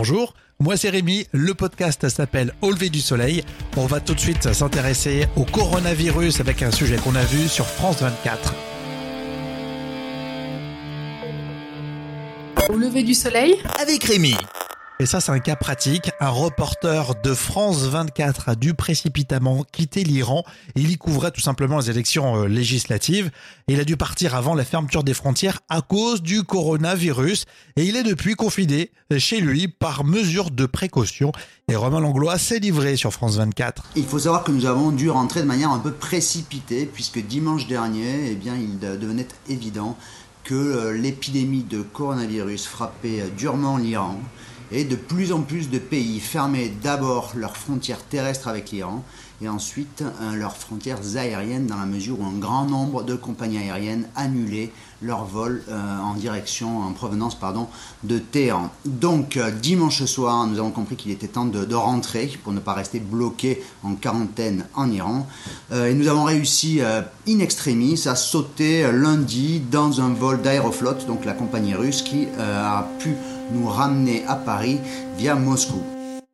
Bonjour, moi c'est Rémi, le podcast s'appelle Au lever du soleil. On va tout de suite s'intéresser au coronavirus avec un sujet qu'on a vu sur France 24. Au lever du soleil avec Rémi. Et ça, c'est un cas pratique. Un reporter de France 24 a dû précipitamment quitter l'Iran. Il y couvrait tout simplement les élections euh, législatives. il a dû partir avant la fermeture des frontières à cause du coronavirus. Et il est depuis confiné chez lui par mesure de précaution. Et Romain Langlois s'est livré sur France 24. Il faut savoir que nous avons dû rentrer de manière un peu précipitée puisque dimanche dernier, eh bien, il devenait évident que euh, l'épidémie de coronavirus frappait euh, durement l'Iran et de plus en plus de pays fermaient d'abord leurs frontières terrestres avec l'Iran et ensuite euh, leurs frontières aériennes dans la mesure où un grand nombre de compagnies aériennes annulaient leurs vols euh, en direction, en provenance pardon, de Téhéran. Donc euh, dimanche soir, nous avons compris qu'il était temps de, rentrer pour ne pas rester bloqué en quarantaine en Iran. et nous avons réussi in extremis à sauter lundi dans un vol d'Aeroflot, donc la compagnie russe qui a pu nous ramener à Paris via Moscou.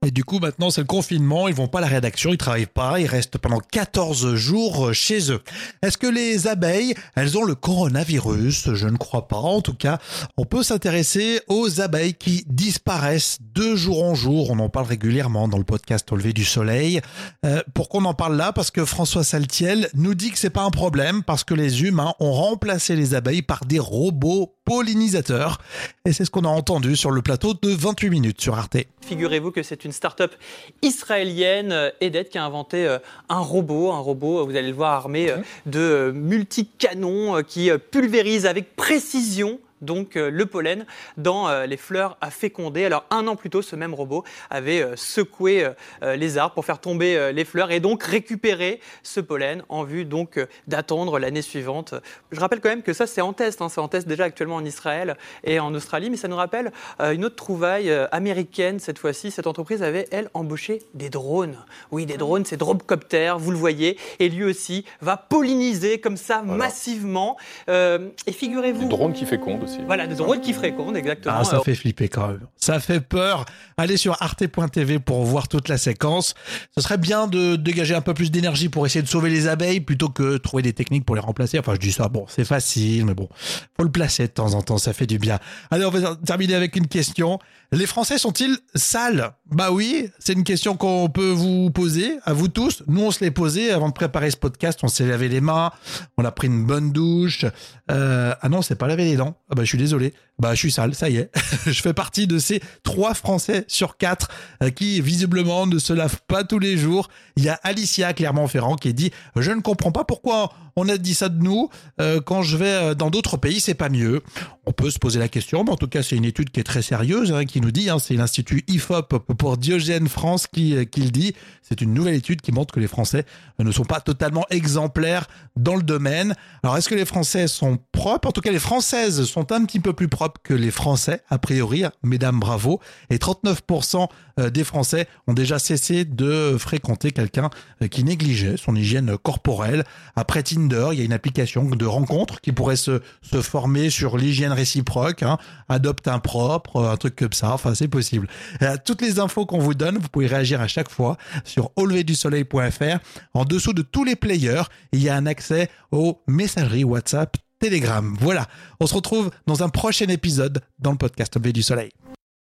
Et du coup, maintenant, c'est le confinement. Ils vont pas à la rédaction, ils travaillent pas. Ils restent pendant 14 jours chez eux. Est-ce que les abeilles, elles ont le coronavirus? Je ne crois pas. En tout cas, on peut s'intéresser aux abeilles qui disparaissent de jour en jour. On en parle régulièrement dans le podcast Au lever du soleil. Euh, pourquoi on en parle là? Parce que François Saltiel nous dit que c'est pas un problème parce que les humains ont remplacé les abeilles par des robots pollinisateurs. Et c'est ce qu'on a entendu sur le plateau de 28 minutes sur Arte. Figurez-vous que c'est une start-up israélienne, euh, Edet, qui a inventé euh, un robot, un robot, vous allez le voir, armé euh, de multicanons qui pulvérise avec précision donc euh, le pollen dans euh, les fleurs à féconder. Alors un an plus tôt, ce même robot avait euh, secoué les arbres pour faire tomber les fleurs et donc récupérer ce pollen en vue donc d'attendre l'année suivante. Je rappelle quand même que ça c'est en test, hein. c'est en test déjà actuellement en Israël et en Australie, mais ça nous rappelle une autre trouvaille américaine cette fois-ci. Cette entreprise avait elle embauché des drones. Oui, des drones, c'est Dropcopter, vous le voyez, et lui aussi va polliniser comme ça massivement. et figurez-vous, des drones qui fécondent voilà, des drôles qui fréquentent, exactement. Ah, ça fait flipper quand même. Ça fait peur. Allez sur arte.tv pour voir toute la séquence. Ce serait bien de dégager un peu plus d'énergie pour essayer de sauver les abeilles plutôt que trouver des techniques pour les remplacer. Enfin, je dis ça, bon, c'est facile, mais bon, faut le placer de temps en temps, ça fait du bien. Allez, on va terminer avec une question. Les Français sont-ils sales? Bah oui, c'est une question qu'on peut vous poser, à vous tous. Nous, on se l'est posé avant de préparer ce podcast. On s'est lavé les mains, on a pris une bonne douche. Euh, ah non, c'est pas laver les dents. Ah bah je suis désolé. Bah je suis sale, ça y est. je fais partie de ces trois Français sur quatre euh, qui visiblement ne se lavent pas tous les jours. Il y a Alicia Clermont-Ferrand qui dit je ne comprends pas pourquoi on a dit ça de nous. Euh, quand je vais dans d'autres pays, c'est pas mieux. On peut se poser la question, mais en tout cas c'est une étude qui est très sérieuse. Hein, qui nous dit, hein, c'est l'Institut IFOP pour Diogène France qui, qui le dit, c'est une nouvelle étude qui montre que les Français ne sont pas totalement exemplaires dans le domaine. Alors est-ce que les Français sont propres? En tout cas, les Françaises sont un petit peu plus propres que les Français, a priori. Mesdames, bravo. Et 39% euh, des Français ont déjà cessé de fréquenter quelqu'un euh, qui négligeait son hygiène corporelle. Après Tinder, il y a une application de rencontre qui pourrait se, se former sur l'hygiène réciproque. Hein. Adopte un propre, un truc comme ça enfin c'est possible. Euh, toutes les infos qu'on vous donne, vous pouvez réagir à chaque fois sur auleverdusoleil.fr. En dessous de tous les players, il y a un accès aux messageries WhatsApp, Telegram. Voilà, on se retrouve dans un prochain épisode dans le podcast Au du soleil.